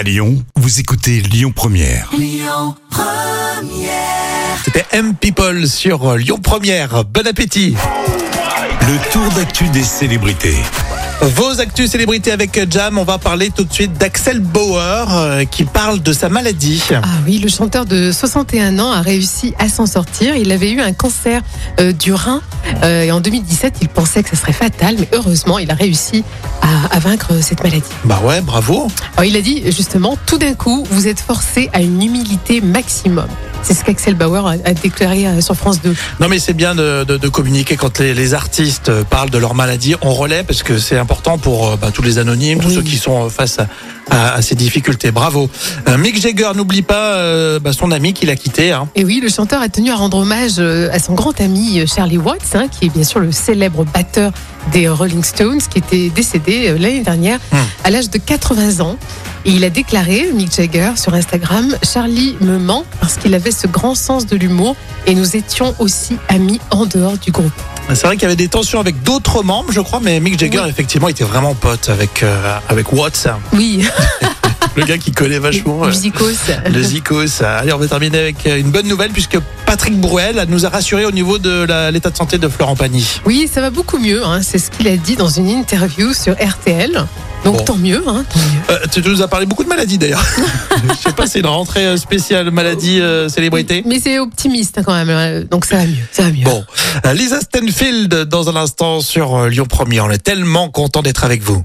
À Lyon, vous écoutez Lyon Première. C'était M People sur Lyon Première. Bon appétit. Le tour d'actu des célébrités. Vos actus célébrités avec Jam, on va parler tout de suite d'Axel Bauer euh, qui parle de sa maladie. Ah oui, le chanteur de 61 ans a réussi à s'en sortir. Il avait eu un cancer euh, du rein euh, et en 2017, il pensait que ça serait fatal, mais heureusement, il a réussi à, à vaincre cette maladie. Bah ouais, bravo. Alors, il a dit justement, tout d'un coup, vous êtes forcé à une humilité maximum. C'est ce qu'Axel Bauer a, déclaré euh, sur France 2. Non mais c'est bien de, de- de communiquer quand les, les artistes euh, parlent de leur maladie. On relaie parce que c'est important pour euh, bah, tous les anonymes, tous ceux qui sont face à, à- à ces difficultés. Bravo. Euh, Mick Jagger, n'oublie pas euh, bah, son ami qu'il a quitté. Hein. Et oui, le chanteur a tenu à rendre hommage à son grand ami Charlie Watts, hein, qui est bien sûr le célèbre batteur des Rolling Stones, qui était décédé l'année dernière Hmm. à l'âge de 80 ans. Et il a déclaré, Mick Jagger, sur Instagram, Charlie me ment parce qu'il avait ce grand sens de l'humour et nous étions aussi amis en dehors du groupe. C'est vrai qu'il y avait des tensions avec d'autres membres, je crois, mais Mick Jagger Oui. effectivement était vraiment pote avec euh, avec Watts. Oui, le gars qui connaît vachement. euh, musicos. Le Zikos. Allez, on va terminer avec euh, une bonne nouvelle puisque Patrick Bruel nous a rassuré au niveau de l'état de santé de Florent Pagny. Oui, ça va beaucoup mieux, hein, c'est ce qu'il a dit dans une interview sur RTL. Donc Bon. tant mieux, hein, tant mieux. Euh, tu nous as parlé beaucoup de maladies d'ailleurs. Je sais pas, c'est une rentrée spéciale maladie euh, célébrité. Mais c'est optimiste hein, quand même, euh, donc ça va mieux, ça va mieux. Bon, Lisa Stenfield dans un instant sur Lyon Premier. On est tellement content d'être avec vous.